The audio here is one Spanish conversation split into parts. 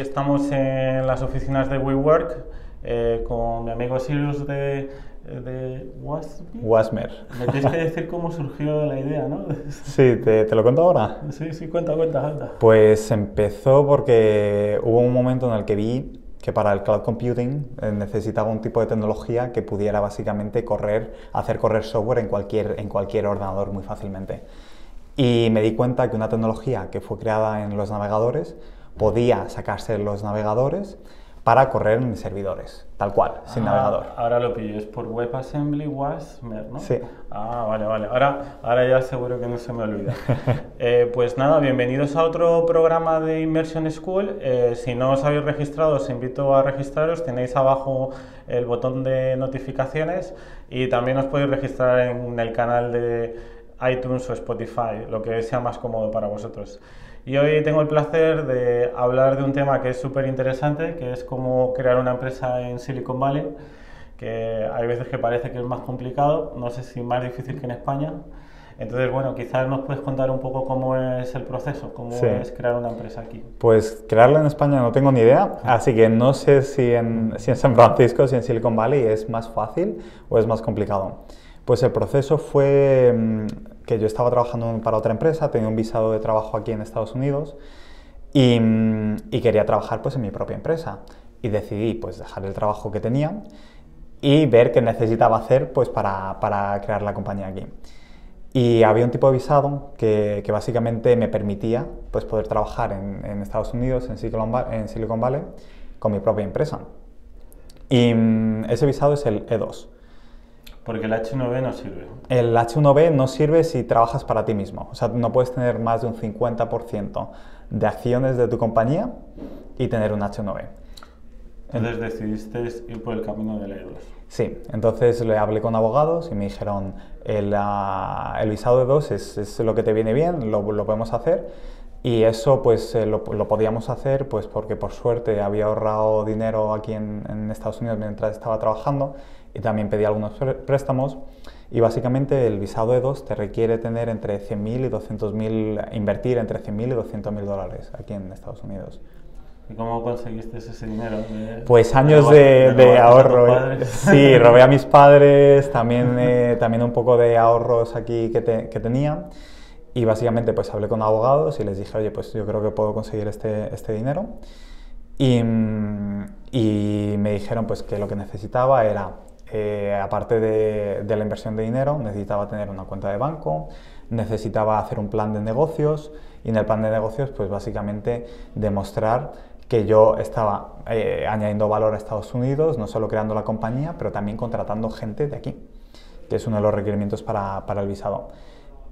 estamos en las oficinas de WeWork eh, con mi amigo Sirius de, de Wasmer. Me tienes que decir cómo surgió la idea, ¿no? Sí, ¿te, te lo cuento ahora? Sí, sí, cuenta, cuenta, cuenta. Pues empezó porque hubo un momento en el que vi que para el cloud computing eh, necesitaba un tipo de tecnología que pudiera básicamente correr, hacer correr software en cualquier, en cualquier ordenador muy fácilmente. Y me di cuenta que una tecnología que fue creada en los navegadores podía sacarse los navegadores para correr en servidores, tal cual, sin Ah, navegador. Ahora lo pillo, es por WebAssembly Wasmer, ¿no? Sí. Ah, vale, vale. Ahora, ahora ya seguro que no se me olvida. Eh, pues nada, bienvenidos a otro programa de Immersion School. Eh, si no os habéis registrado, os invito a registraros. Tenéis abajo el botón de notificaciones y también os podéis registrar en el canal de iTunes o Spotify, lo que sea más cómodo para vosotros. Y hoy tengo el placer de hablar de un tema que es súper interesante, que es cómo crear una empresa en Silicon Valley, que hay veces que parece que es más complicado, no sé si más difícil que en España. Entonces, bueno, quizás nos puedes contar un poco cómo es el proceso, cómo Sí. es crear una empresa aquí. Pues crearla en España no tengo ni idea, así que no sé si en, si en San Francisco, si en Silicon Valley es más fácil o es más complicado. Pues el proceso fue mm, que yo estaba trabajando para otra empresa, tenía un visado de trabajo aquí en Estados Unidos y, mm, y quería trabajar pues en mi propia empresa. Y decidí pues dejar el trabajo que tenía y ver qué necesitaba hacer pues para, para crear la compañía aquí. Y había un tipo de visado que, que básicamente me permitía pues, poder trabajar en, en Estados Unidos, en Silicon, Va- en Silicon Valley, con mi propia empresa. Y mm, ese visado es el E2. Porque el H9 no sirve. El H1B no sirve si trabajas para ti mismo. O sea, no puedes tener más de un 50% de acciones de tu compañía y tener un H1B. Entonces decidiste ir por el camino del E2. Sí, entonces le hablé con abogados y me dijeron, el, ah, el visado de dos es, es lo que te viene bien, lo, lo podemos hacer. Y eso pues eh, lo, lo podíamos hacer pues porque por suerte había ahorrado dinero aquí en, en Estados Unidos mientras estaba trabajando y también pedí algunos pré- préstamos. Y básicamente el visado de dos te requiere tener entre 100.000 y 200.000, invertir entre 100.000 y 200.000 dólares aquí en Estados Unidos. ¿Y cómo conseguiste ese dinero? De- Pues años de de, de ahorro. ¿eh? Sí, robé a mis padres, también, eh, también un poco de ahorros aquí que, te- que tenía. Y básicamente pues hablé con abogados y les dije, oye, pues yo creo que puedo conseguir este, este dinero. Y, mm, y me dijeron pues que lo que necesitaba era, eh, aparte de, de la inversión de dinero, necesitaba tener una cuenta de banco, necesitaba hacer un plan de negocios y en el plan de negocios pues básicamente demostrar que yo estaba eh, añadiendo valor a Estados Unidos, no solo creando la compañía, pero también contratando gente de aquí, que es uno de los requerimientos para, para el visado.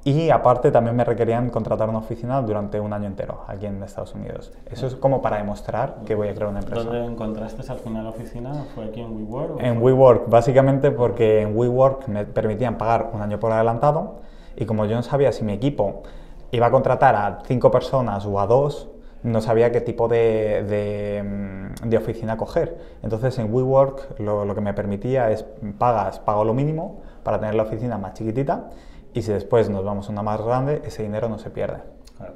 Y aparte también me requerían contratar una oficina durante un año entero aquí en Estados Unidos. Eso es como para demostrar que voy a crear una empresa. ¿Dónde encontraste al final la oficina? ¿Fue aquí en WeWork? En WeWork, básicamente porque en WeWork me permitían pagar un año por adelantado y como yo no sabía si mi equipo iba a contratar a cinco personas o a dos, no sabía qué tipo de, de, mm, de oficina coger. Entonces en WeWork lo, lo que me permitía es pagas, pago lo mínimo para tener la oficina más chiquitita y si después nos vamos a una más grande, ese dinero no se pierde. Claro.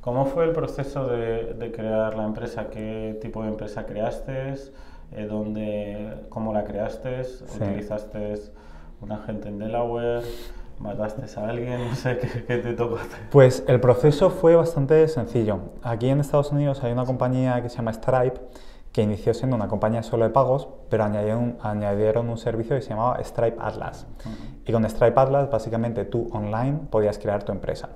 ¿Cómo fue el proceso de, de crear la empresa? ¿Qué tipo de empresa creaste? Eh, ¿dónde, ¿Cómo la creaste? ¿Utilizaste un agente en Delaware? ¿Mataste a alguien? No sé qué, qué te tocó hacer. Pues el proceso fue bastante sencillo. Aquí en Estados Unidos hay una compañía que se llama Stripe que inició siendo una compañía solo de pagos, pero añadieron, añadieron un servicio que se llamaba Stripe Atlas. Y con Stripe Atlas, básicamente tú online podías crear tu empresa.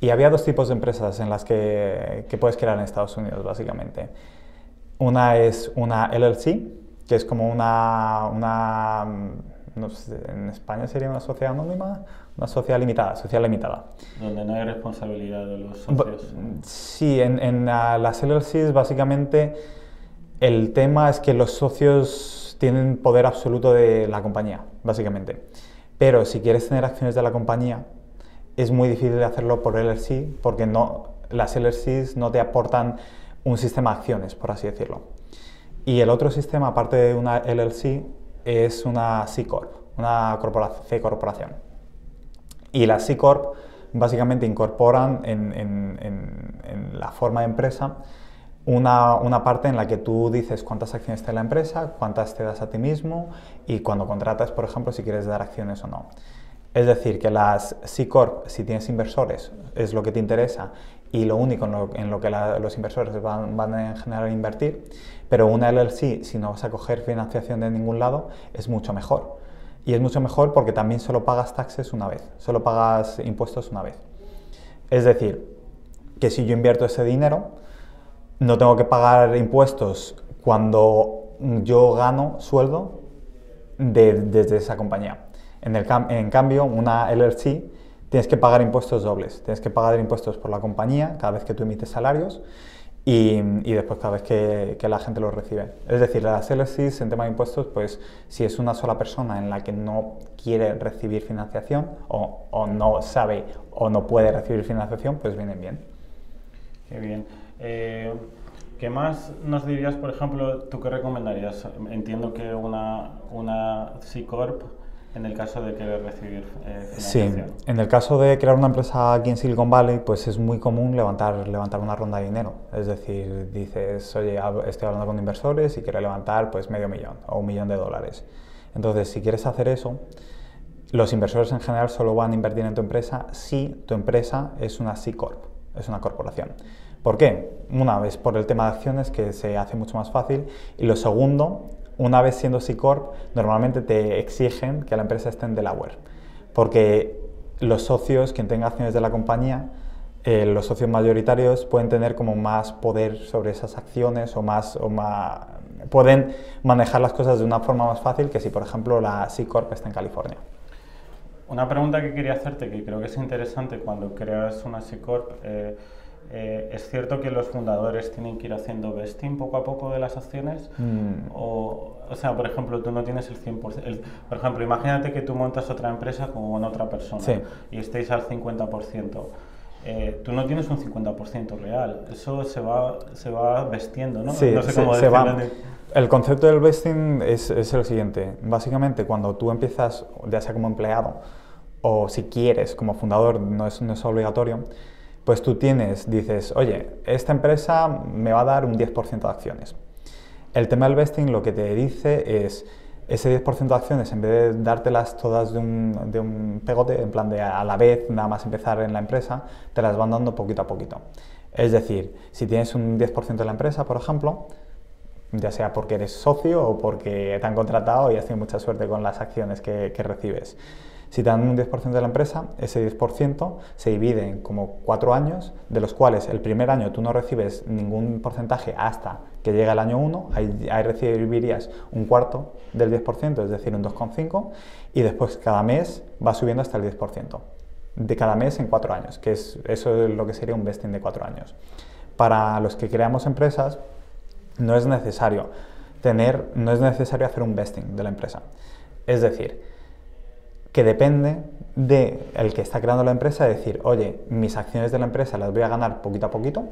Y había dos tipos de empresas en las que, que puedes crear en Estados Unidos, básicamente. Una es una LLC, que es como una, una no sé, en España sería una sociedad anónima, una sociedad limitada, sociedad limitada. Donde no hay responsabilidad de los socios. Sí, en, en uh, las LLCs básicamente el tema es que los socios tienen poder absoluto de la compañía, básicamente. Pero si quieres tener acciones de la compañía, es muy difícil hacerlo por LLC porque no, las LLCs no te aportan un sistema de acciones, por así decirlo. Y el otro sistema, aparte de una LLC, es una C Corp, una C corporación. Y las C Corp básicamente incorporan en, en, en, en, la forma de empresa una, una, parte en la que tú dices cuántas acciones tiene la empresa, cuántas te das a ti mismo y cuando contratas, por ejemplo, si quieres dar acciones o no. Es decir, que las C Corp, si tienes inversores, es lo que te interesa y lo único en lo, que los inversores van, van, en general a invertir, pero una LLC, si no vas a coger financiación de ningún lado, es mucho mejor. Y es mucho mejor porque también solo pagas taxes una vez, solo pagas impuestos una vez. Es decir, que si yo invierto ese dinero, no tengo que pagar impuestos cuando yo gano sueldo desde esa compañía. En, el, en cambio, una LLC tienes que pagar impuestos dobles. Tienes que pagar impuestos por la compañía cada vez que tú emites salarios y, y después cada vez que, que, la gente los recibe. Es decir, las LLCs en tema de impuestos, pues si es una sola persona en la que no quiere recibir financiación o, o no sabe o no puede recibir financiación, pues vienen bien. Qué bien. Eh, ¿Qué más nos dirías, por ejemplo, tú qué recomendarías? Entiendo que una, una C Corp en el caso de querer recibir eh, financiación. Sí, en el caso de crear una empresa aquí en Silicon Valley, pues es muy común levantar, levantar una ronda de dinero. Es decir, dices, oye, estoy hablando con inversores y quiero levantar pues medio millón o un millón de dólares. Entonces, si quieres hacer eso, los inversores en general solo van a invertir en tu empresa si tu empresa es una C Corp, es una corporación. ¿Por qué? Una vez por el tema de acciones que se hace mucho más fácil y lo segundo una vez siendo C Corp, normalmente te exigen que la empresa esté en Delaware, porque los socios, quien tenga acciones de la compañía, eh, los socios mayoritarios pueden tener como más poder sobre esas acciones o más, o más, pueden manejar las cosas de una forma más fácil que si, por ejemplo, la C Corp está en California. Una pregunta que quería hacerte, que creo que es interesante cuando creas una C Corp, eh, eh, ¿Es cierto que los fundadores tienen que ir haciendo vesting poco a poco de las acciones? Mm. O, o, sea, por ejemplo, tú no tienes el 100%. por ejemplo, imagínate que tú montas otra empresa con otra persona y estéis al 50%. Eh, tú no tienes un 50% real, eso se va, se va vestiendo, ¿no? Sí, no sé cómo se, va. El concepto del vesting es, es el siguiente. Básicamente, cuando tú empiezas, ya sea como empleado o si quieres como fundador, no es, no es obligatorio, pues tú tienes, dices, oye, esta empresa me va a dar un 10% de acciones. El tema del vesting lo que te dice es, ese 10% de acciones, en vez de dártelas todas de un, de un, pegote, en plan de a la vez, nada más empezar en la empresa, te las van dando poquito a poquito. Es decir, si tienes un 10% de la empresa, por ejemplo, ya sea porque eres socio o porque te han contratado y has tenido mucha suerte con las acciones que, que recibes. Si te dan un 10% de la empresa, ese 10% se divide en como cuatro años, de los cuales el primer año tú no recibes ningún porcentaje hasta que llega el año 1, ahí, recibirías un cuarto del 10%, es decir, un 2,5, y después cada mes va subiendo hasta el 10% de cada mes en cuatro años, que es, eso es lo que sería un vesting de cuatro años. Para los que creamos empresas, no es necesario tener, no es necesario hacer un vesting de la empresa. Es decir, que depende de el que está creando la empresa, decir, oye, mis acciones de la empresa las voy a ganar poquito a poquito,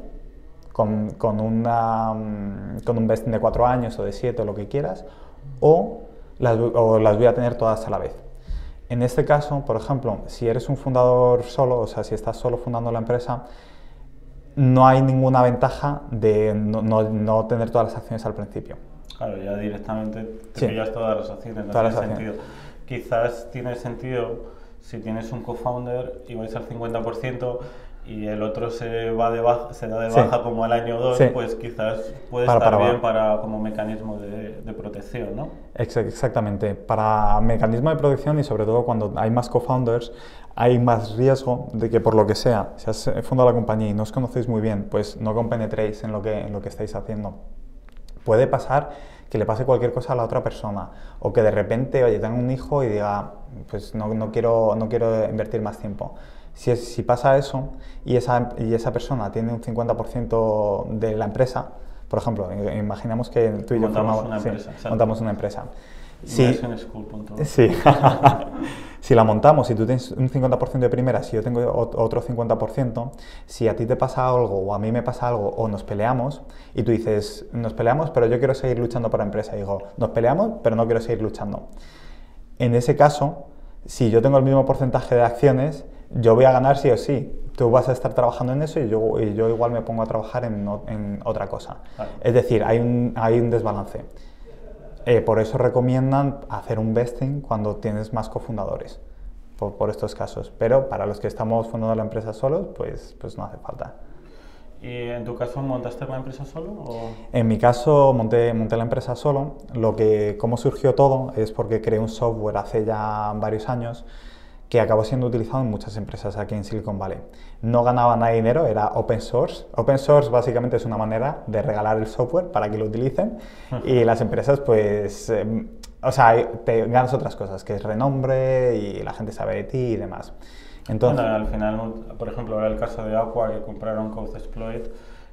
con, con, una, mm, con un vesting de cuatro años o de siete o lo que quieras, o las, o las voy a tener todas a la vez. En este caso, por ejemplo, si eres un fundador solo, o sea, si estás solo fundando la empresa, no hay ninguna ventaja de no, no, tener todas las acciones al principio. Claro, ya directamente te pillas todas las acciones, no tiene sentido quizás tiene sentido si tienes un co-founder y vais al 50% y el otro se va de baja, se da de baja como al año 2, pues quizás puede estar bien para como mecanismo de, de protección, ¿no? Exactamente, para mecanismo de protección y sobre todo cuando hay más co-founders hay más riesgo de que por lo que sea, si has fundado la compañía y no os conocéis muy bien, pues no compenetréis en lo que, en lo que estáis haciendo. Puede pasar que le pase cualquier cosa a la otra persona o que de repente, oye, tenga un hijo y diga, pues no, no quiero, no quiero invertir más tiempo. Si, si pasa eso y esa, y esa persona tiene un 50% de la empresa, por ejemplo, imaginamos que tú y yo montamos una empresa. montamos una empresa. Sí, sí. si la montamos, si tú tienes un 50% de primera, si yo tengo otro 50%, si a ti te pasa algo o a mí me pasa algo o nos peleamos y tú dices, nos peleamos, pero yo quiero seguir luchando por la empresa, y digo, nos peleamos, pero no quiero seguir luchando. En ese caso, si yo tengo el mismo porcentaje de acciones, yo voy a ganar sí o sí. tú vas a estar trabajando en eso y yo, y yo igual me pongo a trabajar en, en otra cosa. Claro. Es decir, hay un, hay un desbalance. Eh, por eso recomiendan hacer un vesting cuando tienes más cofundadores, por, por estos casos. Pero para los que estamos fundando la empresa solos, pues, pues no hace falta. ¿Y en tu caso montaste la empresa solo? O... En mi caso monté, monté la empresa solo. Lo que, cómo surgió todo es porque creé un software hace ya varios años que acabó siendo utilizado en muchas empresas aquí en Silicon Valley. No ganaba nada de dinero, era open source. Open source básicamente es una manera de regalar el software para que lo utilicen y las empresas pues, eh, o sea, te ganas otras cosas, que es renombre y la gente sabe de ti y demás. Entonces, Bueno, al final, por ejemplo, ahora el caso de Aqua que compraron CodeExploit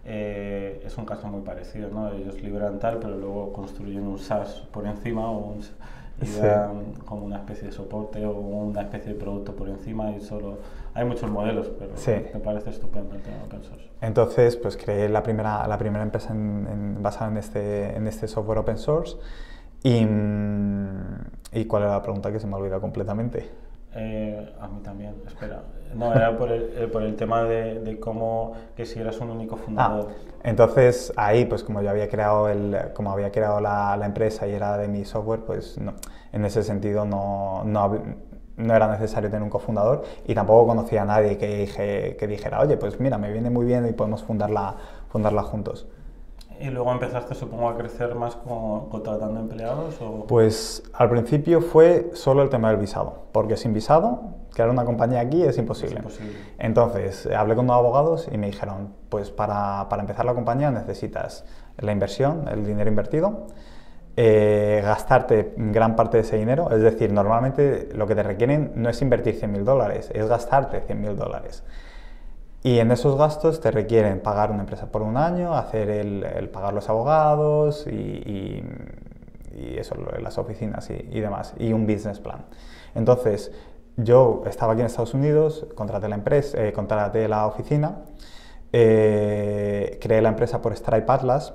eh, es un caso muy parecido, ¿no? Ellos liberan tal, pero luego construyen un SaaS por encima o un, y Sí. dan como una especie de soporte o una especie de producto por encima y solo... Hay muchos modelos, pero Sí. me parece estupendo el tema open source. Entonces, pues creé la primera, la primera empresa en- en- basada en este, en este software open source. Y, mm, ¿Y cuál era la pregunta que se me ha olvidado completamente? Eh, a mí también, espera. No, era por el, eh, por el tema de, de cómo que si eras un único Ah, fundador. entonces ahí, pues como yo había creado, el, como había creado la, la empresa y era de mi software, pues no, en ese sentido no, no, no era necesario tener un cofundador y tampoco conocía a nadie que, dije- que dijera, oye, pues mira, me viene muy bien y podemos fundarla, fundarla juntos. Y luego empezaste, supongo, a crecer más con, contratando empleados o... Pues al principio fue solo el tema del visado, porque sin visado, crear una compañía aquí es imposible. Es imposible. Entonces, hablé con unos abogados y me dijeron, pues para, para empezar la compañía necesitas la inversión, el dinero invertido, eh, gastarte gran parte de ese dinero, es decir, normalmente lo que te requieren no es invertir 100.000 dólares, es gastarte 100.000 dólares. Y en esos gastos te requieren pagar una empresa por un año, hacer el, pagar los abogados y, y- eso, las oficinas y, y demás, y un business plan. Entonces, yo estaba aquí en Estados Unidos, contraté la empresa, eh, contraté la oficina, eh, creé la empresa por Stripe Atlas,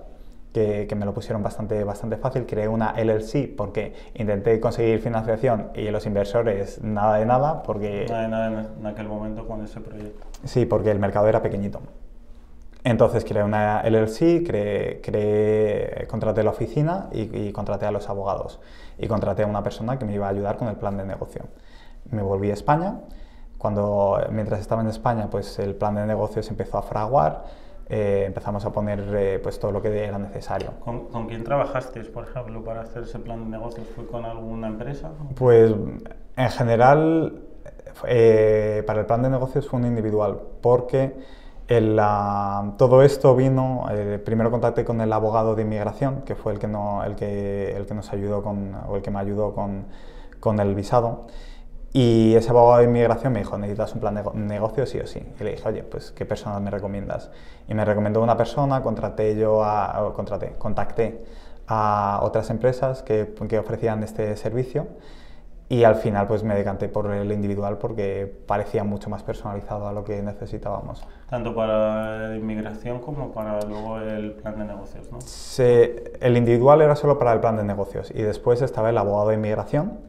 que, que me lo pusieron bastante, bastante fácil. Creé una LLC porque intenté conseguir financiación y los inversores nada de nada, porque Nada de nada en, aquel momento con ese proyecto. Sí, porque el mercado era pequeñito. Entonces creé una LLC, creé, creé- contraté la oficina y, y contraté a los abogados. Y contraté a una persona que me iba a ayudar con el plan de negocio. Me volví a España. Cuando, mientras estaba en España, pues el plan de negocio se empezó a fraguar. Eh, empezamos a poner eh, pues todo lo que era necesario. ¿Con, con quién trabajasteis, por ejemplo, para hacer ese plan de negocios? ¿Fue con alguna empresa? Pues en general, eh, para el plan de negocios fue un individual, porque el, ah, todo esto vino, eh, primero contacté con el abogado de inmigración, que fue el que, no, el que, el que nos ayudó con, o el que me ayudó con, con el visado. Y ese abogado de inmigración me dijo, necesitas un plan de nego- negocio sí o sí. Y le dije, oye, pues ¿qué persona me recomiendas? Y me recomendó una persona, contraté yo a, o contraté, contacté a otras empresas que, que ofrecían este servicio y al final pues me decanté por el individual porque parecía mucho más personalizado a lo que necesitábamos. Tanto para inmigración como para luego el plan de negocios, ¿no? Se- el individual era solo para el plan de negocios y después estaba el abogado de inmigración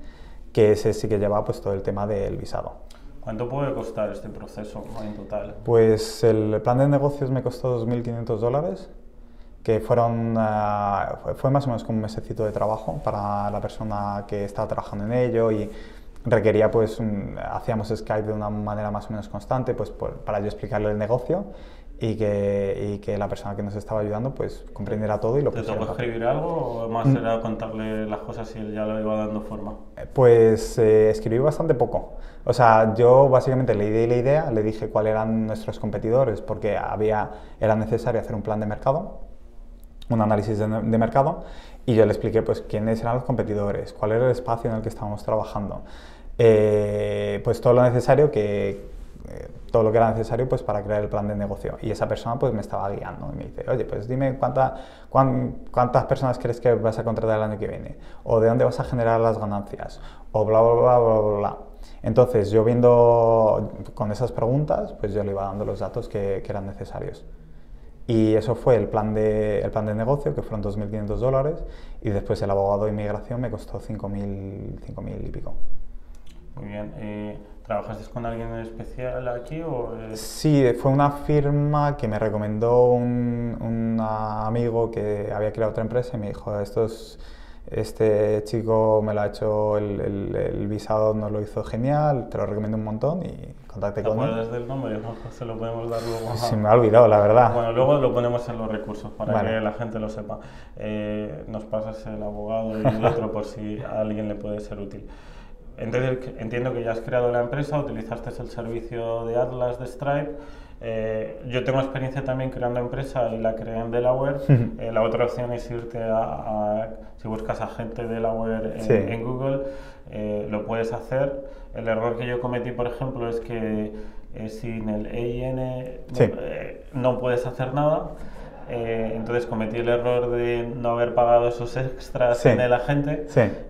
que ese sí que llevaba pues todo el tema del visado. ¿Cuánto puede costar este proceso en total? Pues el plan de negocios me costó 2.500 dólares, que fueron, fue, fue más o menos como un mesecito de trabajo para la persona que estaba trabajando en ello y requería pues, un- hacíamos Skype de una manera más o menos constante pues por- para yo explicarle el negocio y que, y que la persona que nos estaba ayudando pues comprendiera todo y lo ¿Te tocó escribir algo o más Mm. era contarle las cosas y él ya lo iba dando forma? Pues eh, escribí bastante poco. O sea, yo básicamente le di la idea, le dije cuáles eran nuestros competidores, porque había, era necesario hacer un plan de mercado, un análisis de, de mercado, y yo le expliqué pues quiénes eran los competidores, cuál era el espacio en el que estábamos trabajando, Eh, pues todo lo necesario que eh, todo lo que era necesario pues para crear el plan de negocio y esa persona pues me estaba guiando y me dice oye pues dime cuánta, cuán- cuántas personas crees que vas a contratar el año que viene o de dónde vas a generar las ganancias o bla bla bla bla bla, entonces yo viendo con esas preguntas pues yo le iba dando los datos que, que eran necesarios y eso fue el plan de, el plan de negocio, que fueron 2.500 dólares, y después el abogado de inmigración me costó 5.000 5.000 y pico. Muy bien. Eh, ¿Trabajaste con alguien en especial aquí o...? Sí, fue una firma que me recomendó un, un, amigo que había creado otra empresa y me dijo, estos, este chico me lo ha hecho, el, el, visado nos lo hizo genial, te lo recomiendo un montón y contacté con él. ¿Te acuerdas del nombre? se lo podemos dar luego. Sí, me ha olvidado, la verdad. Bueno, luego lo ponemos en los recursos para que la gente lo sepa. Eh, nos pasas el abogado y el otro por si a alguien le puede ser útil. Entonces, entiendo que ya has creado la empresa, utilizaste el servicio de Atlas de Stripe. Eh, yo tengo experiencia también creando empresa y la creé en Delaware. Eh, la otra opción es irte a, si buscas a gente de Delaware en, Google, eh, lo puedes hacer. El error que yo cometí, por ejemplo, es que sin el EIN no puedes hacer nada. Eh, entonces cometí el error de no haber pagado esos extras en el agente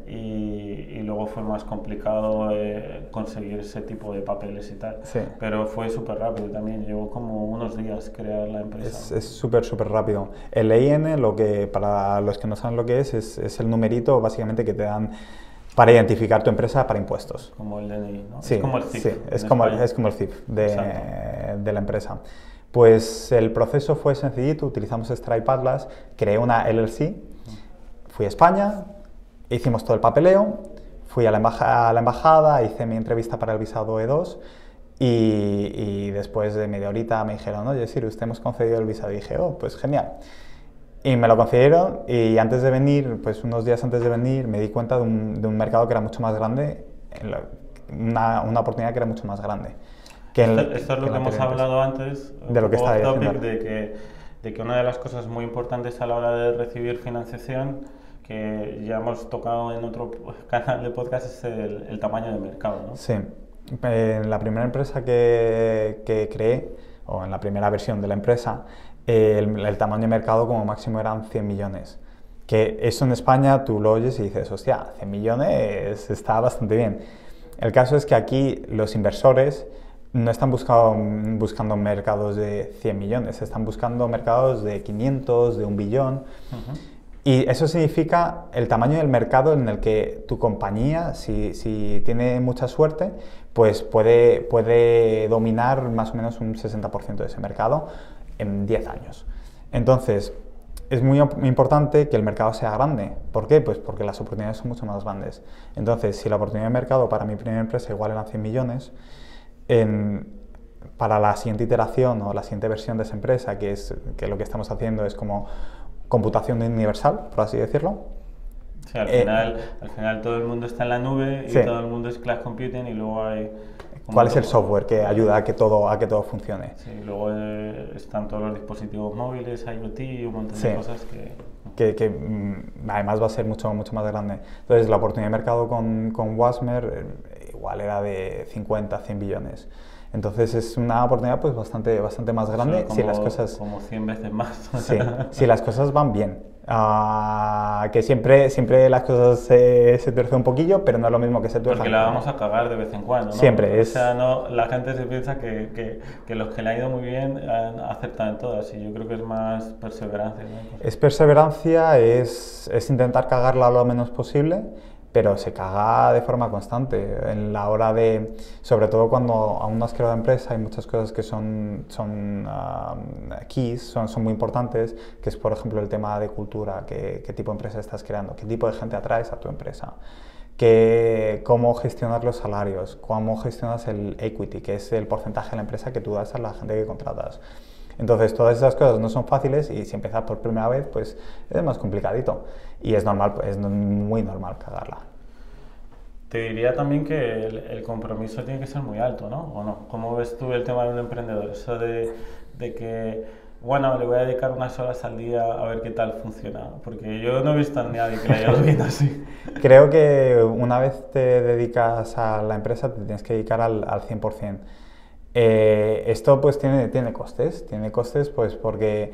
y, luego fue más complicado eh, conseguir ese tipo de papeles y tal. Pero fue súper rápido también, llevó como unos días crear la empresa. Es súper, súper rápido. El EIN, lo que, para los que no saben lo que es, es, el numerito básicamente que te dan para identificar tu empresa para impuestos. Como el DNI, ¿no? Sí, es como el CIF. Sí, es como, es como, el CIF de, de la empresa. Pues el proceso fue sencillito, utilizamos Stripe Atlas, creé una LLC, fui a España, hicimos todo el papeleo, fui a la, embajada, hice mi entrevista para el visado E2 y, después de media horita me dijeron, oye, Siri, usted hemos concedido el visado. Y dije, oh, pues genial. Y me lo concedieron y antes de venir, pues unos días antes de venir, me di cuenta de un, mercado que era mucho más grande, una, una oportunidad que era mucho más grande esto, es lo que, hemos hablado antes, de lo que está diciendo. De que, de que una de las cosas muy importantes a la hora de recibir financiación, que ya hemos tocado en otro canal de podcast, es el, tamaño de mercado. ¿no? Sí. En la primera empresa que, que creé, o en la primera versión de la empresa, el, el, tamaño de mercado como máximo eran 100 millones. Que eso en España tú lo oyes y dices, hostia, 100 millones está bastante bien. El caso es que aquí los inversores no están buscando, buscando mercados de 100 millones, están buscando mercados de 500, de un billón. Y eso significa el tamaño del mercado en el que tu compañía, si, si tiene mucha suerte, pues puede, puede dominar más o menos un 60% de ese mercado en 10 años. Entonces, es muy importante que el mercado sea grande. ¿Por qué? Pues porque las oportunidades son mucho más grandes. Entonces, si la oportunidad de mercado para mi primera empresa igual eran 100 millones, para la siguiente iteración o la siguiente versión de esa empresa, que es que lo que estamos haciendo es como computación universal, por así decirlo. Sí, al, final, al final todo el mundo está en la nube y todo el mundo es cloud computing y luego hay... ¿Cuál es el software que ayuda a que todo, a que todo funcione? Sí, luego eh, están todos los dispositivos móviles, IoT y un montón de cosas que... Que, que, mm, además va a ser mucho, mucho más grande. Entonces, la oportunidad de mercado con, con Wasmer eh, igual era de 50, 100 billones. Entonces es una oportunidad pues bastante, bastante más grande como, si las cosas... Como 100 veces más. Sí, si las cosas van bien. Uh, que siempre, siempre las cosas se, se tuercen un poquillo, pero no es lo mismo que se tuercen. Porque la vamos a cagar de vez en cuando, ¿no? Siempre. Es... O sea, no, la gente se piensa que, que, que, los que le han ido muy bien aceptan en todas y yo creo que es más perseverancia. ¿no? Es perseverancia, es, es intentar cagarla lo menos posible pero se caga de forma constante. En la hora de, sobre todo cuando aún no has creado empresa, hay muchas cosas que son, son keys, son, son muy importantes, que es por ejemplo el tema de cultura, qué, qué tipo de empresa estás creando, qué tipo de gente atraes a tu empresa. Que, cómo gestionar los salarios, cómo gestionas el equity, que es el porcentaje de la empresa que tú das a la gente que contratas. Entonces, todas esas cosas no son fáciles y si empiezas por primera vez, pues es más complicadito. Y es normal, es muy normal cagarla. Te diría también que el, compromiso tiene que ser muy alto, ¿no? ¿O no? ¿Cómo ves tú el tema de un emprendedor? Eso de, de que, bueno, le voy a dedicar unas horas al día a ver qué tal funciona. Porque yo no he visto a nadie que le haya ido así. Creo que una vez te dedicas a la empresa, te tienes que dedicar al, al 100%. Eh, esto pues tiene, tiene costes, tiene costes pues porque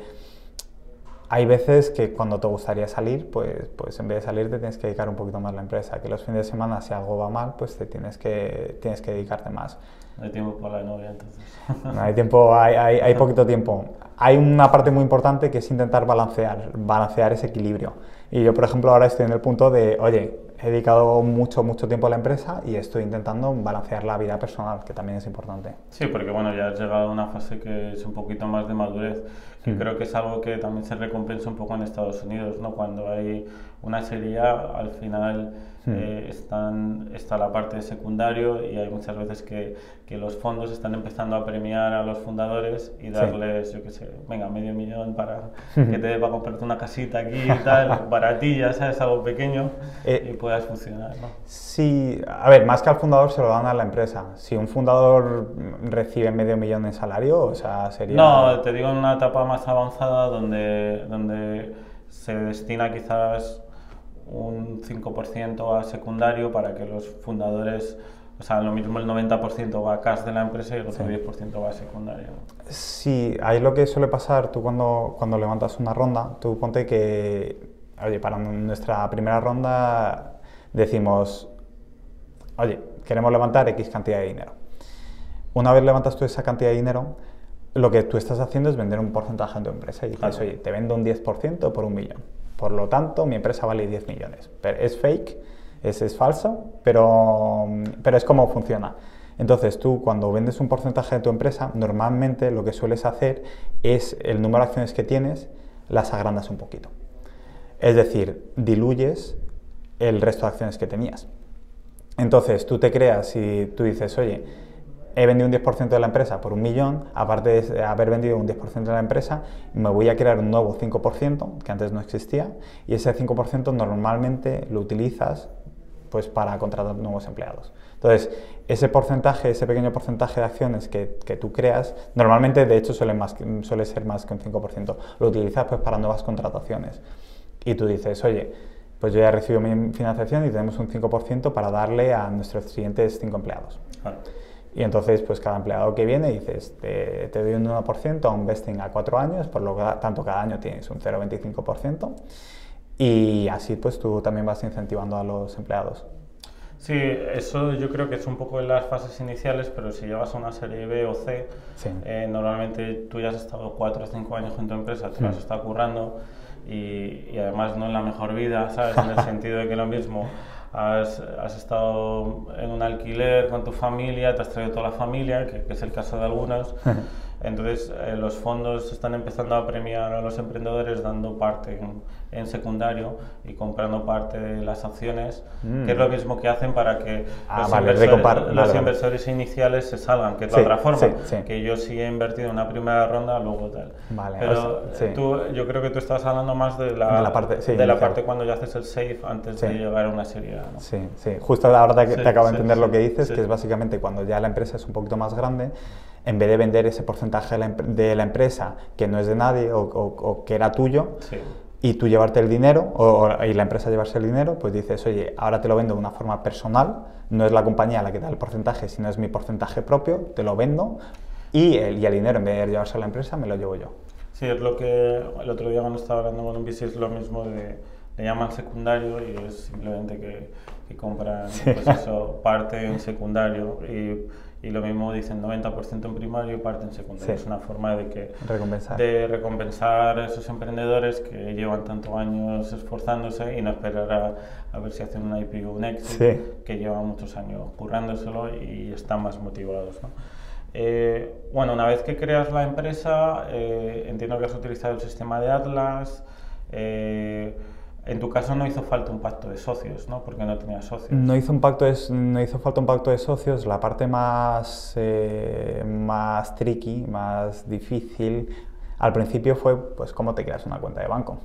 hay veces que cuando te gustaría salir, pues, pues en vez de salir te tienes que dedicar un poquito más a la empresa, que los fines de semana si algo va mal, pues te tienes que, tienes que dedicarte más. No hay tiempo para la novia entonces. No hay tiempo, hay, hay, hay poquito tiempo. Hay una parte muy importante que es intentar balancear, balancear ese equilibrio. Y yo, por ejemplo, ahora estoy en el punto de, oye, he dedicado mucho, mucho tiempo a la empresa y estoy intentando balancear la vida personal, que también es importante. Sí, porque bueno, ya has llegado a una fase que es un poquito más de madurez, que Mm. creo que es algo que también se recompensa un poco en Estados Unidos, ¿no? Cuando hay una serie al final Eh, están, está la parte de secundario y hay muchas veces que, que los fondos están empezando a premiar a los fundadores y darles, yo qué sé, venga, medio millón para que te dé para comprarte una casita aquí y tal, baratilla, ¿sabes? Algo pequeño Eh, y puedas funcionar, ¿no? Sí, a ver, más que al fundador se lo dan a la empresa. Si un fundador recibe medio millón en salario, o sea, sería... No, te digo en una etapa más avanzada donde, donde se destina quizás un 5% a secundario para que los fundadores, o sea, lo mismo el 90% va a cash de la empresa y el otro Sí. 10% va a secundario. Sí, ahí lo que suele pasar, tú cuando, cuando levantas una ronda, tú ponte que, oye, para nuestra primera ronda decimos, oye, queremos levantar X cantidad de dinero. Una vez levantas tú esa cantidad de dinero, lo que tú estás haciendo es vender un porcentaje en tu empresa y dices, Claro. oye, te vendo un 10% por un millón. Por lo tanto, mi empresa vale 10 millones. Es fake, es, es falso, pero, pero es como funciona. Entonces, tú cuando vendes un porcentaje de tu empresa, normalmente lo que sueles hacer es el número de acciones que tienes, las agrandas un poquito. Es decir, diluyes el resto de acciones que tenías. Entonces, tú te creas y tú dices, oye, he vendido un 10% de la empresa por un millón, aparte de haber vendido un 10% de la empresa, me voy a crear un nuevo 5% que antes no existía y ese 5% normalmente lo utilizas pues para contratar nuevos empleados. Entonces, ese porcentaje, ese pequeño porcentaje de acciones que, que tú creas, normalmente de hecho suele, más, suele ser más que un 5%, lo utilizas pues para nuevas contrataciones. Y tú dices, oye, pues yo ya recibo mi financiación y tenemos un 5% para darle a nuestros siguientes 5 empleados. Claro. Y entonces, pues cada empleado que viene dices, te, te doy un 1% a un vesting a 4 años, por lo tanto cada año tienes un 0,25%. Y así pues tú también vas incentivando a los empleados. Sí, eso yo creo que es un poco en las fases iniciales, pero si llevas a una serie B o C, Sí. eh, normalmente tú ya has estado 4 o 5 años en tu empresa, te Mm. estado currando y, y además no en la mejor vida, ¿sabes? En el sentido de que lo mismo, has, has estado en un alquiler con tu familia, te has traído toda la familia, que, es el caso de algunos. Entonces, eh, los fondos están empezando a premiar a los emprendedores dando parte en, en secundario y comprando parte de las acciones, Mm. que es lo mismo que hacen para que Ah, los, vale, inversores, los vale, inversores iniciales se salgan, que es Sí, la otra forma, sí, sí. que yo sí he invertido en una primera ronda, luego tal. Vale, Pero o sea, tú, yo creo que tú estás hablando más de la, De la parte- de la parte cuando ya haces el safe antes de llegar a una serie A, ¿no? Sí, sí. Justo ahora te, te acabo de entender lo que dices, que es básicamente cuando ya la empresa es un poquito más grande, en vez de vender ese porcentaje de la, de la empresa que no es de nadie o, o- o que era tuyo, Sí. y tú llevarte el dinero, o, y la empresa llevarse el dinero, pues dices, oye, ahora te lo vendo de una forma personal, no es la compañía la que da el porcentaje, sino es mi porcentaje propio, te lo vendo, y el, y el dinero, en vez de llevarse a la empresa, me lo llevo yo. Sí, es lo que el otro día cuando estaba hablando con un VC es lo mismo de le llaman secundario y es simplemente que, que compran pues eso, parte en secundario y, y lo mismo dicen 90% en primario y parte en secundario. Sí. Es una forma de que Recompensar. de recompensar a esos emprendedores que llevan tantos años esforzándose y no esperar a, a ver si hacen un IPO un exit, Sí. que llevan muchos años currándoselo y están más motivados. ¿no? Eh, bueno, una vez que creas la empresa, eh, entiendo que has utilizado el sistema de Atlas. eh, en tu caso no hizo falta un pacto de socios, ¿no? Porque no tenías socios. No hizo, un pacto de, no hizo falta un pacto de socios, la parte más, eh, más tricky, más difícil, al principio fue pues cómo te creas una cuenta de banco.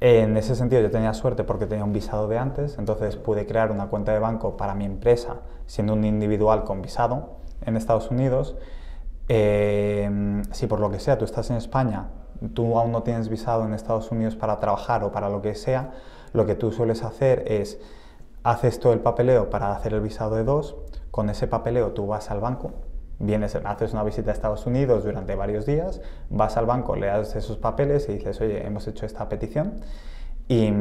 En ese sentido yo tenía suerte porque tenía un visado de antes, entonces pude crear una cuenta de banco para mi empresa siendo un individual con visado en Estados Unidos. Eh, si por lo que sea tú estás en España, tú aún no tienes visado en Estados Unidos para trabajar o para lo que sea, lo que tú sueles hacer es haces todo el papeleo para hacer el visado de dos, con ese papeleo tú vas al banco, vienes, haces una visita a Estados Unidos durante varios días, vas al banco, le das esos papeles y dices, oye, hemos hecho esta petición y,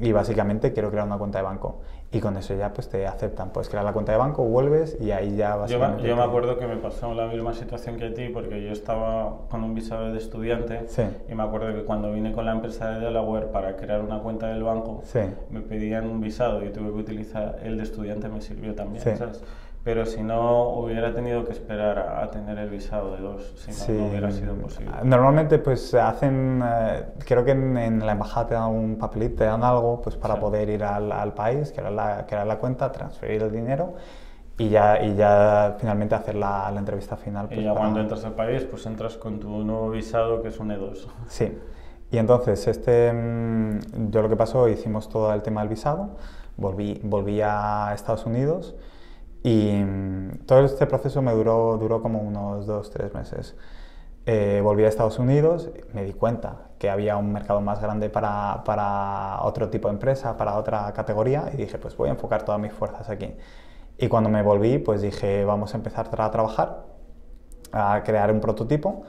y, básicamente quiero crear una cuenta de banco. Y con eso ya pues te aceptan. Puedes crear la cuenta de banco, vuelves y ahí ya básicamente... Yo, yo me acuerdo que me pasó la misma situación que a ti porque yo estaba con un visado de estudiante y me acuerdo que cuando vine con la empresa de Delaware para crear una cuenta del banco me pedían un visado y tuve que utilizar el de estudiante, me sirvió también. ¿sabes? Pero si no hubiera tenido que esperar a, tener el visado de dos, si no, hubiera sido posible. Normalmente pues hacen, eh, creo que en, la embajada te dan un papelito, te dan algo pues para poder ir al, al país, crear la, crear la cuenta, transferir el dinero y ya, y ya finalmente hacer la, la entrevista final. Pues, y ya cuando entras al país pues entras con tu nuevo visado que es un E2. Sí, y entonces este, mm, yo lo que pasó, hicimos todo el tema del visado, volví, volví a Estados Unidos y mm, todo este proceso me duró, duró como unos dos, tres meses. Eh, volví a Estados Unidos, me di cuenta que había un mercado más grande para, para, otro tipo de empresa, para otra categoría, y dije, pues voy a enfocar todas mis fuerzas aquí. Y cuando me volví, pues dije, vamos a empezar a trabajar, a crear un prototipo,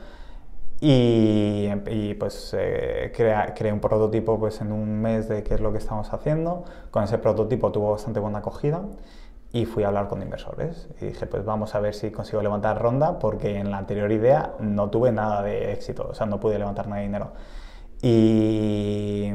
y, y pues eh, creé un prototipo pues en un mes de qué es lo que estamos haciendo. Con ese prototipo tuvo bastante buena acogida y fui a hablar con inversores. Y dije, pues vamos a ver si consigo levantar ronda, porque en la anterior idea no tuve nada de éxito, o sea, no pude levantar nada de dinero. Y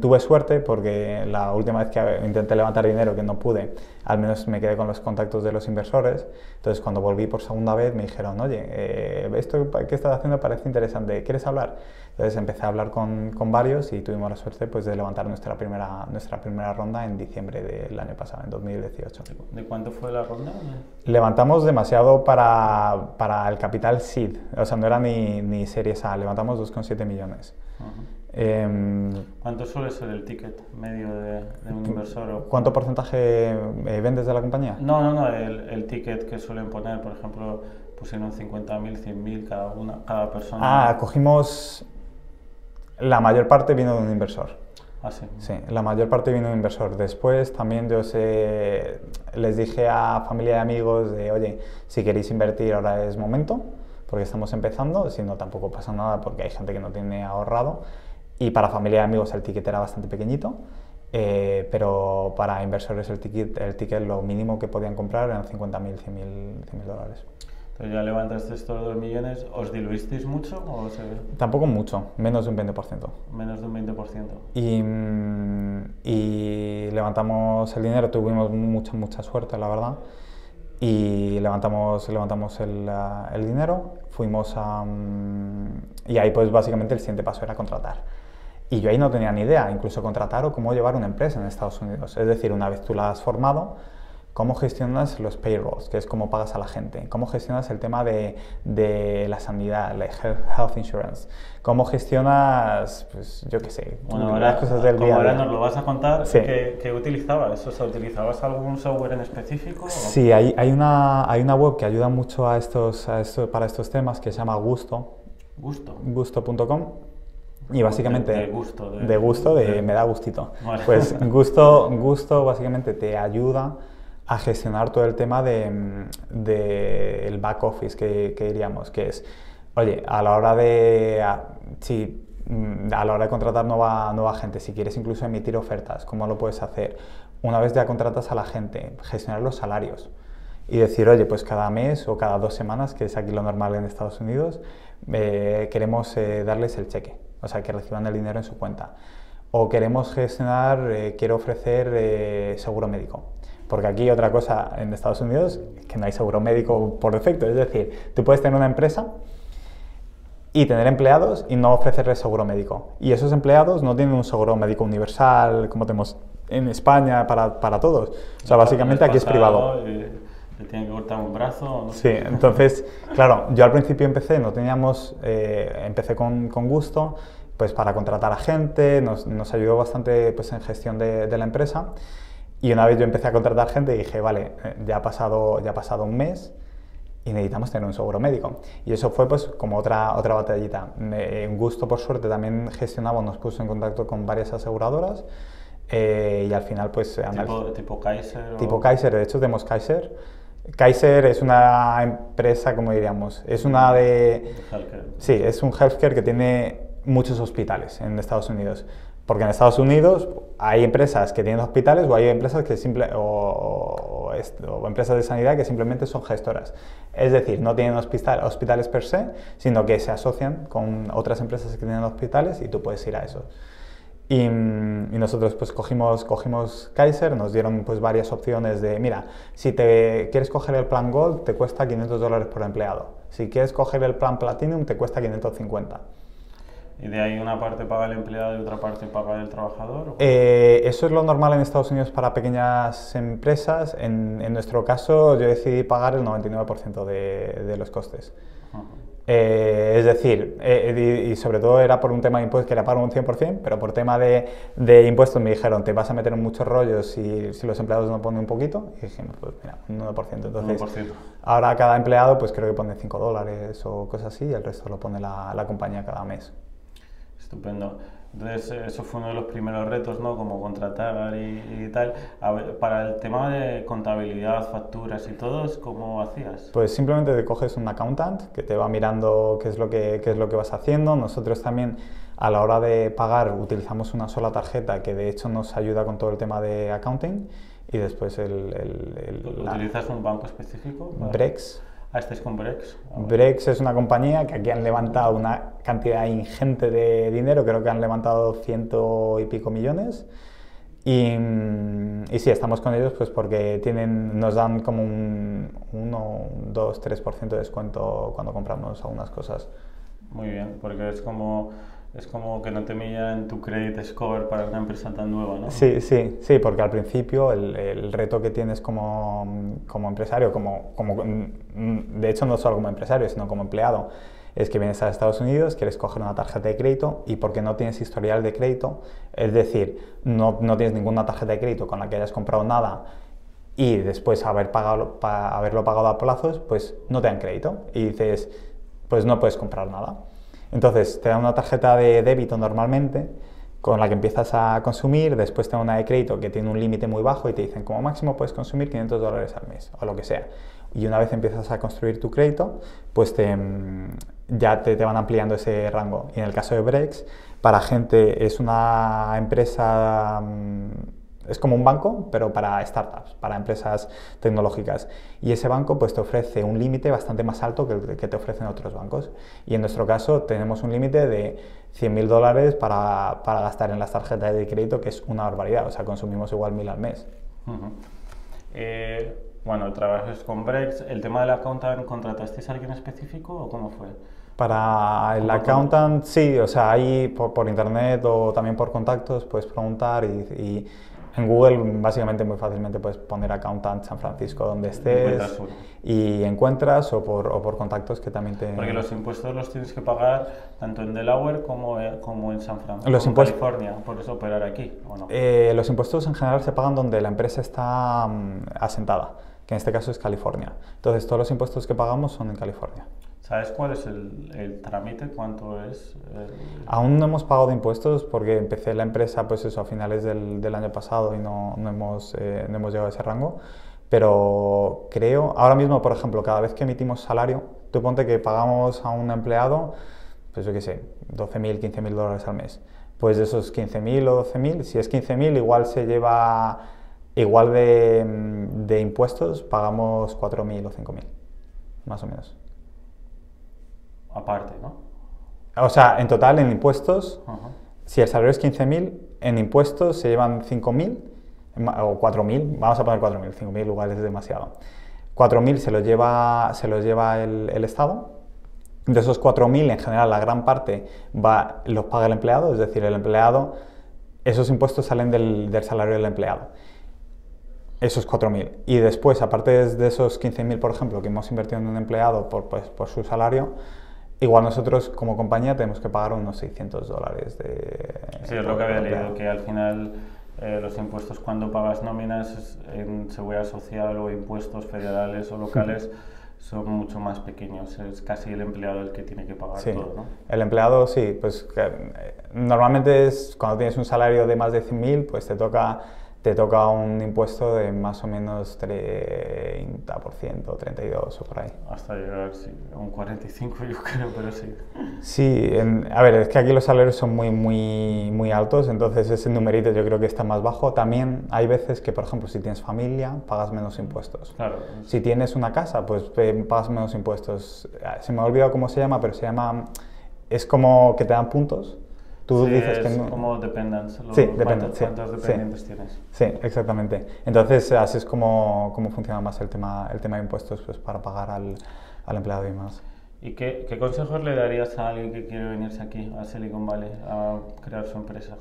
tuve suerte porque la última vez que intenté levantar dinero que no pude, al menos me quedé con los contactos de los inversores. Entonces cuando volví por segunda vez me dijeron, oye, eh, esto que estás haciendo parece interesante, ¿quieres hablar? Entonces empecé a hablar con, con, varios y tuvimos la suerte pues, de levantar nuestra primera, nuestra primera ronda en diciembre del año pasado, en 2018. ¿De cuánto fue la ronda? Levantamos demasiado para, para el capital SEED, o sea, no era ni, ni series A, levantamos 2,7 millones. Em, ¿Cuánto suele ser el ticket medio de, un inversor? ¿Cuánto porcentaje eh, vendes de la compañía? No, no, no, el, el, ticket que suelen poner, por ejemplo, pusieron 50.000, 100.000 cada, una, cada persona. Ah, cogimos... La mayor parte vino de un inversor. Ah, sí. Sí, la mayor parte vino de un inversor. Después también yo sé, les dije a familia y amigos de, oye, si queréis invertir ahora es momento, porque estamos empezando, si no tampoco pasa nada porque hay gente que no tiene ahorrado y para familia y amigos el ticket era bastante pequeñito, eh, pero para inversores el ticket, el ticket lo mínimo que podían comprar eran 50.000, 100.000 dólares. Entonces ya levantaste estos 2 millones, ¿os diluisteis mucho? O Tampoco mucho, menos de un 20%. Menos de un 20%. Y, mm, y levantamos el dinero, tuvimos mucha, mucha suerte, la verdad. Y levantamos, levantamos el, el dinero, fuimos a... Mm, y ahí pues básicamente el siguiente paso era contratar y yo ahí no tenía ni idea, incluso contratar o cómo llevar una empresa en Estados Unidos. Es decir, una vez tú la has formado, cómo gestionas los payrolls, que es cómo pagas a la gente, cómo gestionas el tema de, de la sanidad, la health insurance, cómo gestionas, pues yo qué sé, bueno, las cosas del día. Ahora nos lo vas a contar, ¿qué, utilizabas? O sea, ¿Utilizabas algún software en específico? Sí, hay, hay, una, hay una web que ayuda mucho a estos, a esto, para estos temas que se llama Gusto. Gusto. Gusto.com y básicamente... De, gusto. De, gusto, de, me da gustito. Pues gusto, gusto básicamente te ayuda a gestionar todo el tema del de, el back office que, diríamos, que es, oye, a la hora de... Si, mm, a la hora de contratar nueva, nueva gente, si quieres incluso emitir ofertas, ¿cómo lo puedes hacer? Una vez ya contratas a la gente, gestionar los salarios y decir, oye, pues cada mes o cada dos semanas, que es aquí lo normal en Estados Unidos, eh, queremos eh, darles el cheque o sea, que reciban el dinero en su cuenta. O queremos gestionar, eh, quiero ofrecer seguro médico. Porque aquí otra cosa en Estados Unidos es que no hay seguro médico por defecto. Es decir, tú puedes tener una empresa y tener empleados y no ofrecerles seguro médico. Y esos empleados no tienen un seguro médico universal como tenemos en España para, para todos. O sea, básicamente aquí es privado. ¿Le tienen que cortar un brazo? Sí, entonces, claro, yo al principio empecé, no teníamos, eh, empecé con, con, gusto, pues para contratar a gente, nos, nos ayudó bastante pues en gestión de, de, la empresa. Y una vez yo empecé a contratar gente, dije, vale, eh, ya ha pasado, ya ha pasado un mes y necesitamos tener un seguro médico. Y eso fue pues como otra, otra batallita. En gusto, por suerte, también gestionamos, nos puso en contacto con varias aseguradoras. Eh, y al final, pues... ¿Tipo, tipo Kaiser? Tipo Kaiser, de hecho tenemos Kaiser, Kaiser es una empresa, como diríamos, es una de... Sí, es un healthcare que tiene muchos hospitales en Estados Unidos. Porque en Estados Unidos hay empresas que tienen hospitales o hay empresas que simple, o, o, empresas de sanidad que simplemente son gestoras. Es decir, no tienen hospital, hospitales per se, sino que se asocian con otras empresas que tienen hospitales y tú puedes ir a esos. Y, y, nosotros pues cogimos, cogimos Kaiser, nos dieron pues varias opciones de, mira, si te quieres coger el plan Gold te cuesta 500 dólares por empleado, si quieres coger el plan Platinum te cuesta 550. ¿Y de ahí una parte paga el empleado y otra parte paga el trabajador? Eh, eso es lo normal en Estados Unidos para pequeñas empresas. En, en nuestro caso, yo decidí pagar el 99% de, de, los costes. Eh, es decir, eh, y, sobre todo era por un tema de impuestos que era pagar un 100%, pero por tema de, de, impuestos me dijeron, te vas a meter en muchos rollos si, si los empleados no ponen un poquito. Y dijimos, pues mira, un 9%. Entonces, 1%. ahora cada empleado pues creo que pone 5 dólares o cosas así y el resto lo pone la, la compañía cada mes. Estupendo. Entonces, eso fue uno de los primeros retos, ¿no? Como contratar y, y tal. Ver, para el tema de contabilidad, facturas y todo, ¿cómo hacías? Pues simplemente te coges un accountant que te va mirando qué es lo que, qué es lo que vas haciendo. Nosotros también, a la hora de pagar, utilizamos una sola tarjeta que de hecho nos ayuda con todo el tema de accounting. Y después el... el, el ¿Utilizas la... un banco específico? Para... Brex. Ah, este es con Brex. Brex es una compañía que aquí han levantado una cantidad ingente de dinero, creo que han levantado ciento y pico millones. Y, y sí, estamos con ellos pues porque tienen, nos dan como un 1, 2, 3% de descuento cuando compramos algunas cosas. Muy bien, porque es como es como que no te millan tu credit score para una empresa tan nueva, ¿no? Sí, sí, sí, porque al principio el, reto que tienes como, como empresario, como, como, de hecho no solo como empresario, sino como empleado, es que vienes a Estados Unidos, quieres coger una tarjeta de crédito y porque no tienes historial de crédito, es decir, no, no tienes ninguna tarjeta de crédito con la que hayas comprado nada y después haber pagado, pa, haberlo pagado a plazos, pues no te dan crédito y dices, pues no puedes comprar nada. Entonces, te dan una tarjeta de débito normalmente con la que empiezas a consumir, después te dan una de crédito que tiene un límite muy bajo y te dicen como máximo puedes consumir 500 dólares al mes o lo que sea. Y una vez empiezas a construir tu crédito, pues te, ya te, te, van ampliando ese rango. Y en el caso de Brex, para gente es una empresa es como un banco, pero para startups, para empresas tecnológicas. Y ese banco pues, te ofrece un límite bastante más alto que el que te ofrecen otros bancos. Y en nuestro caso tenemos un límite de 100.000 dólares para, para, gastar en las tarjetas de crédito, que es una barbaridad. O sea, consumimos igual mil al mes. Uh -huh. eh, bueno, trabajas con Brex. ¿El tema del accountant contratasteis a alguien específico o cómo fue? Para el accountant, sí, o sea, ahí por, por, internet o también por contactos puedes preguntar y, y en Google básicamente muy fácilmente puedes poner accountant San Francisco donde estés y encuentras o por, o por, contactos que también te... Porque los impuestos los tienes que pagar tanto en Delaware como, como en San Francisco, los en California, por eso operar aquí, ¿o no? eh, los impuestos en general se pagan donde la empresa está um, asentada, que en este caso es California. Entonces todos los impuestos que pagamos son en California. ¿Sabes cuál es el, el trámite? ¿Cuánto es? El... Aún no hemos pagado impuestos porque empecé la empresa pues eso, a finales del, del año pasado y no, no hemos, eh, no hemos llegado a ese rango. Pero creo, ahora mismo, por ejemplo, cada vez que emitimos salario, tú ponte que pagamos a un empleado, pues yo qué sé, 12.000, 15.000 dólares al mes. Pues de esos 15.000 o 12.000, si es 15.000, igual se lleva, igual de, de impuestos, pagamos 4.000 o 5.000, más o menos aparte, ¿no? O sea, en total en impuestos, uh -huh. si el salario es 15.000, en impuestos se llevan 5.000 o 4.000, vamos a poner 4.000, 5.000 igual es demasiado. 4.000 se los lleva, se los lleva el, el Estado. De esos 4.000, en general, la gran parte va, los paga el empleado, es decir, el empleado, esos impuestos salen del, del salario del empleado. Esos 4.000. Y después, aparte de esos 15.000, por ejemplo, que hemos invertido en un empleado por, pues, por su salario, Igual nosotros como compañía tenemos que pagar unos 600 dólares de... Sí, es lo que había leído, que al final eh, los impuestos cuando pagas nóminas en seguridad social o impuestos federales o locales son mucho más pequeños, es casi el empleado el que tiene que pagar sí. todo, ¿no? El empleado sí, pues que, eh, normalmente es cuando tienes un salario de más de 100.000, pues te toca te toca un impuesto de más o menos 30%, 32% o por ahí. Hasta llegar sí, a un 45 yo creo, pero sí. Sí, a ver, es que aquí los salarios son muy, muy, muy altos, entonces ese numerito yo creo que está más bajo. También hay veces que, por ejemplo, si tienes familia, pagas menos impuestos. Claro. Si tienes una casa, pues eh, pagas menos impuestos. Ah, se me ha olvidado cómo se llama, pero se llama... Es como que te dan puntos Tú dices es que no... como dependence. Sí, depende. ¿Cuántos dependientes tienes? Sí, exactamente. Entonces, así es como, como, funciona más el tema, el tema de impuestos pues, para pagar al, al empleado y más. ¿Y qué, qué, consejos le darías a alguien que quiere venirse aquí, a Silicon Valley, a crear su empresa?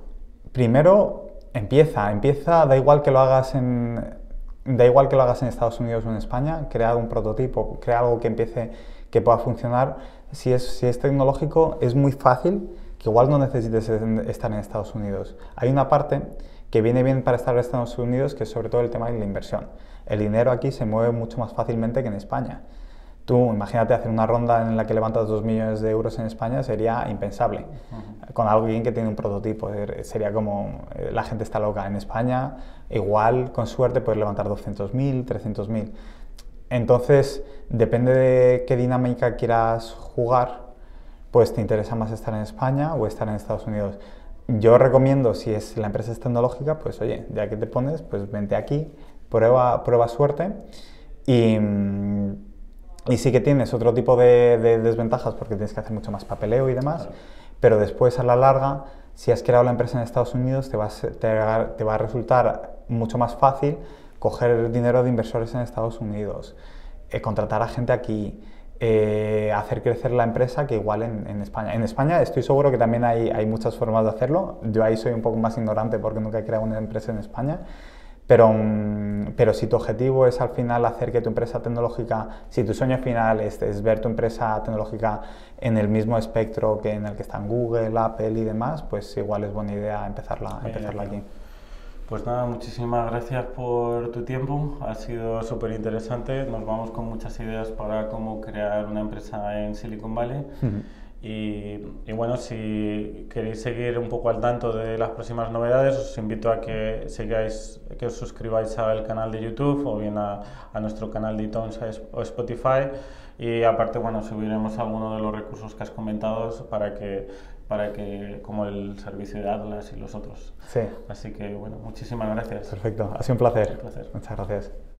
Primero, empieza. Empieza, da igual que lo hagas en... Da igual que lo hagas en Estados Unidos o en España, crea un prototipo, crea algo que empiece, que pueda funcionar. Si es, si es tecnológico, es muy fácil igual no necesites estar en Estados Unidos. Hay una parte que viene bien para estar en Estados Unidos, que es sobre todo el tema de la inversión. El dinero aquí se mueve mucho más fácilmente que en España. Tú imagínate hacer una ronda en la que levantas 2 millones de euros en España, sería impensable. Con alguien que tiene un prototipo, sería como eh, la gente está loca. En España, igual, con suerte, puedes levantar 200.000, 300.000. Entonces, depende de qué dinámica quieras jugar, pues te interesa más estar en España o estar en Estados Unidos. Yo recomiendo, si es la empresa es tecnológica, pues oye, ya que te pones, pues vente aquí, prueba, prueba suerte. Y, mm, y sí que tienes otro tipo de, desventajas porque tienes que hacer mucho más papeleo y demás, pero después a la larga, si has creado la empresa en Estados Unidos, te va, a, te va a resultar mucho más fácil coger dinero de inversores en Estados Unidos, eh, contratar a gente aquí, eh, hacer crecer la empresa que igual en, España. En España estoy seguro que también hay, hay, muchas formas de hacerlo. Yo ahí soy un poco más ignorante porque nunca he creado una empresa en España. Pero, mm, pero si tu objetivo es al final hacer que tu empresa tecnológica, si tu sueño final es, es, ver tu empresa tecnológica en el mismo espectro que en el que están Google, Apple y demás, pues igual es buena idea empezarla, empezarla aquí. Pues nada, muchísimas gracias por tu tiempo, ha sido súper interesante, nos vamos con muchas ideas para cómo crear una empresa en Silicon Valley. y, y, bueno, si queréis seguir un poco al tanto de las próximas novedades, os invito a que sigáis, que os suscribáis al canal de YouTube o bien a, a nuestro canal de iTunes o Spotify. Y aparte, bueno, subiremos algunos de los recursos que has comentado para que para que, como el servicio de Atlas y los otros. Sí. Así que, bueno, muchísimas gracias. Perfecto, ha sido un placer. Un placer. Muchas gracias.